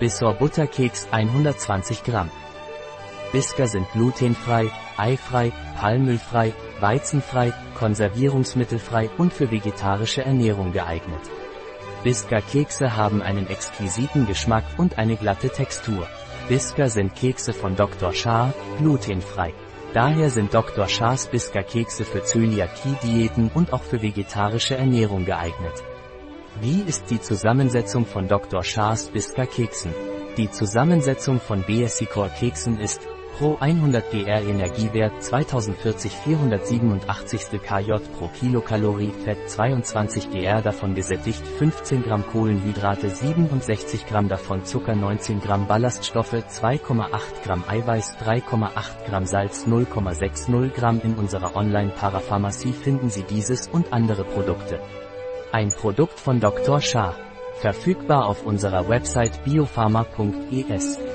Bissor Butterkeks 120 Gramm. Bisker sind glutenfrei, eifrei, palmölfrei, weizenfrei, konservierungsmittelfrei und für vegetarische Ernährung geeignet. Bisker Kekse haben einen exquisiten Geschmack und eine glatte Textur. Bisker sind Kekse von Dr. Shah, glutenfrei. Daher sind Dr. Shahs Bisker Kekse für Zöliakie-Diäten und auch für vegetarische Ernährung geeignet. Wie ist die Zusammensetzung von Dr. Shahs Bisker Keksen? Die Zusammensetzung von BSC-Core Keksen ist Pro 100 GR Energiewert 2040 487 KJ pro Kilokalorie Fett 22 GR davon gesättigt 15 Gramm Kohlenhydrate 67 Gramm davon Zucker 19 Gramm Ballaststoffe 2,8 Gramm Eiweiß 3,8 Gramm Salz 0,60 Gramm In unserer Online-Parapharmacie finden Sie dieses und andere Produkte. Ein Produkt von Dr. Shah. Verfügbar auf unserer Website biopharma.es.